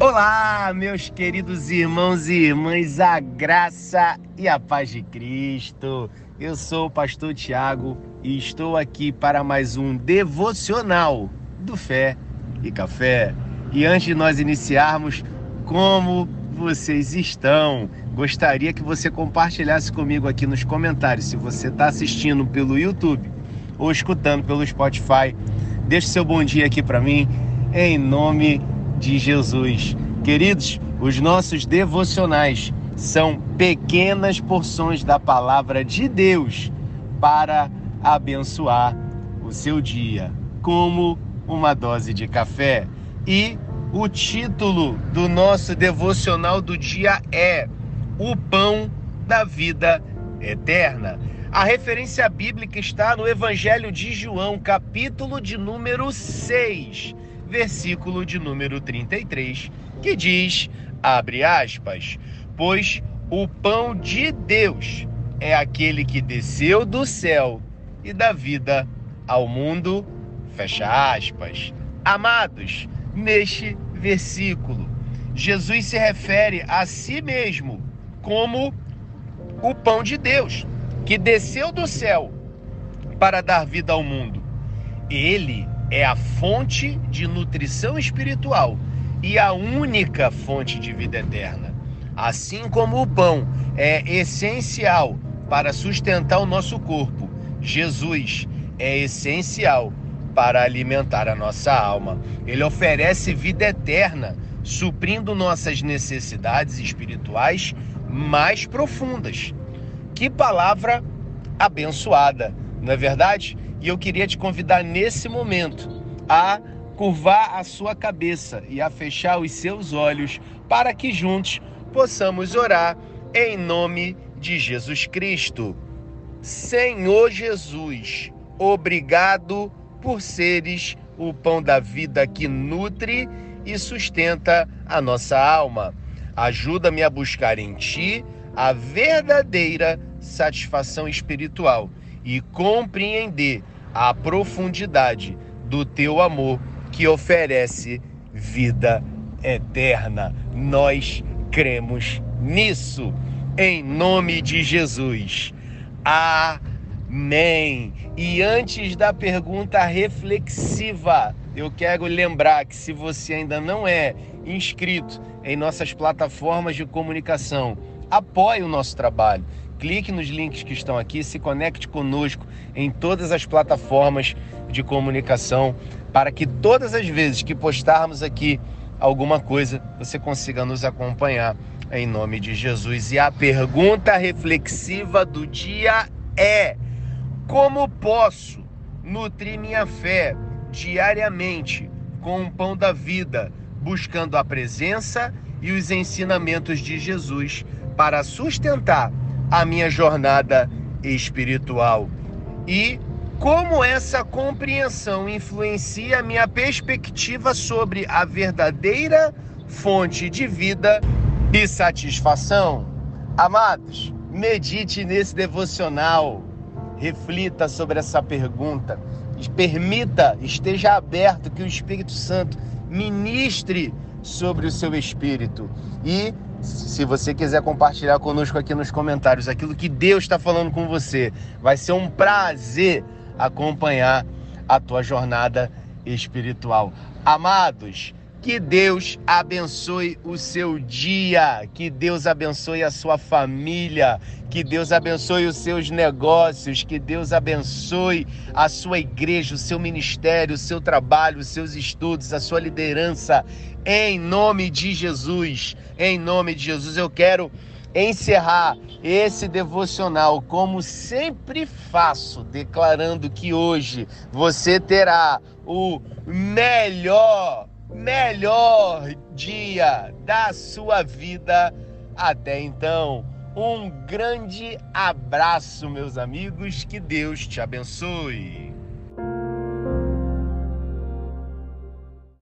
Olá, meus queridos irmãos e irmãs, a graça e a paz de Cristo. Eu sou o pastor Tiago e estou aqui para mais um devocional do Fé e Café. E antes de nós iniciarmos, como vocês estão? Gostaria que você compartilhasse comigo aqui nos comentários. Se você está assistindo pelo YouTube ou escutando pelo Spotify, deixe seu bom dia aqui para mim, em nome de de Jesus. Queridos, os nossos devocionais são pequenas porções da palavra de Deus para abençoar o seu dia, como uma dose de café. E o título do nosso devocional do dia é O Pão da Vida Eterna. A referência bíblica está no Evangelho de João, capítulo de número 6 versículo de número 33, que diz, abre aspas, pois o pão de Deus é aquele que desceu do céu e dá vida ao mundo, fecha aspas. Amados, neste versículo, Jesus se refere a si mesmo como o pão de Deus, que desceu do céu para dar vida ao mundo. Ele é a fonte de nutrição espiritual e a única fonte de vida eterna. Assim como o pão é essencial para sustentar o nosso corpo, Jesus é essencial para alimentar a nossa alma. Ele oferece vida eterna, suprindo nossas necessidades espirituais mais profundas. Que palavra abençoada, não é verdade? E eu queria te convidar nesse momento a curvar a sua cabeça e a fechar os seus olhos para que juntos possamos orar em nome de Jesus Cristo. Senhor Jesus, obrigado por seres o pão da vida que nutre e sustenta a nossa alma. Ajuda-me a buscar em Ti a verdadeira satisfação espiritual e compreender a profundidade do teu amor que oferece vida eterna. Nós cremos nisso, em nome de Jesus. Amém. E antes da pergunta reflexiva, eu quero lembrar que se você ainda não é inscrito em nossas plataformas de comunicação, apoie o nosso trabalho clique nos links que estão aqui, se conecte conosco em todas as plataformas de comunicação para que todas as vezes que postarmos aqui alguma coisa, você consiga nos acompanhar em nome de Jesus. E a pergunta reflexiva do dia é: como posso nutrir minha fé diariamente com o pão da vida, buscando a presença e os ensinamentos de Jesus para sustentar a minha jornada espiritual. E como essa compreensão influencia a minha perspectiva sobre a verdadeira fonte de vida e satisfação. Amados, medite nesse devocional, reflita sobre essa pergunta, permita, esteja aberto que o Espírito Santo ministre sobre o seu espírito. E se você quiser compartilhar conosco aqui nos comentários aquilo que Deus está falando com você, vai ser um prazer acompanhar a tua jornada espiritual. Amados, que Deus abençoe o seu dia, que Deus abençoe a sua família, que Deus abençoe os seus negócios, que Deus abençoe a sua igreja, o seu ministério, o seu trabalho, os seus estudos, a sua liderança. Em nome de Jesus, em nome de Jesus, eu quero encerrar esse devocional como sempre faço, declarando que hoje você terá o melhor melhor dia da sua vida até então. Um grande abraço, meus amigos, que Deus te abençoe.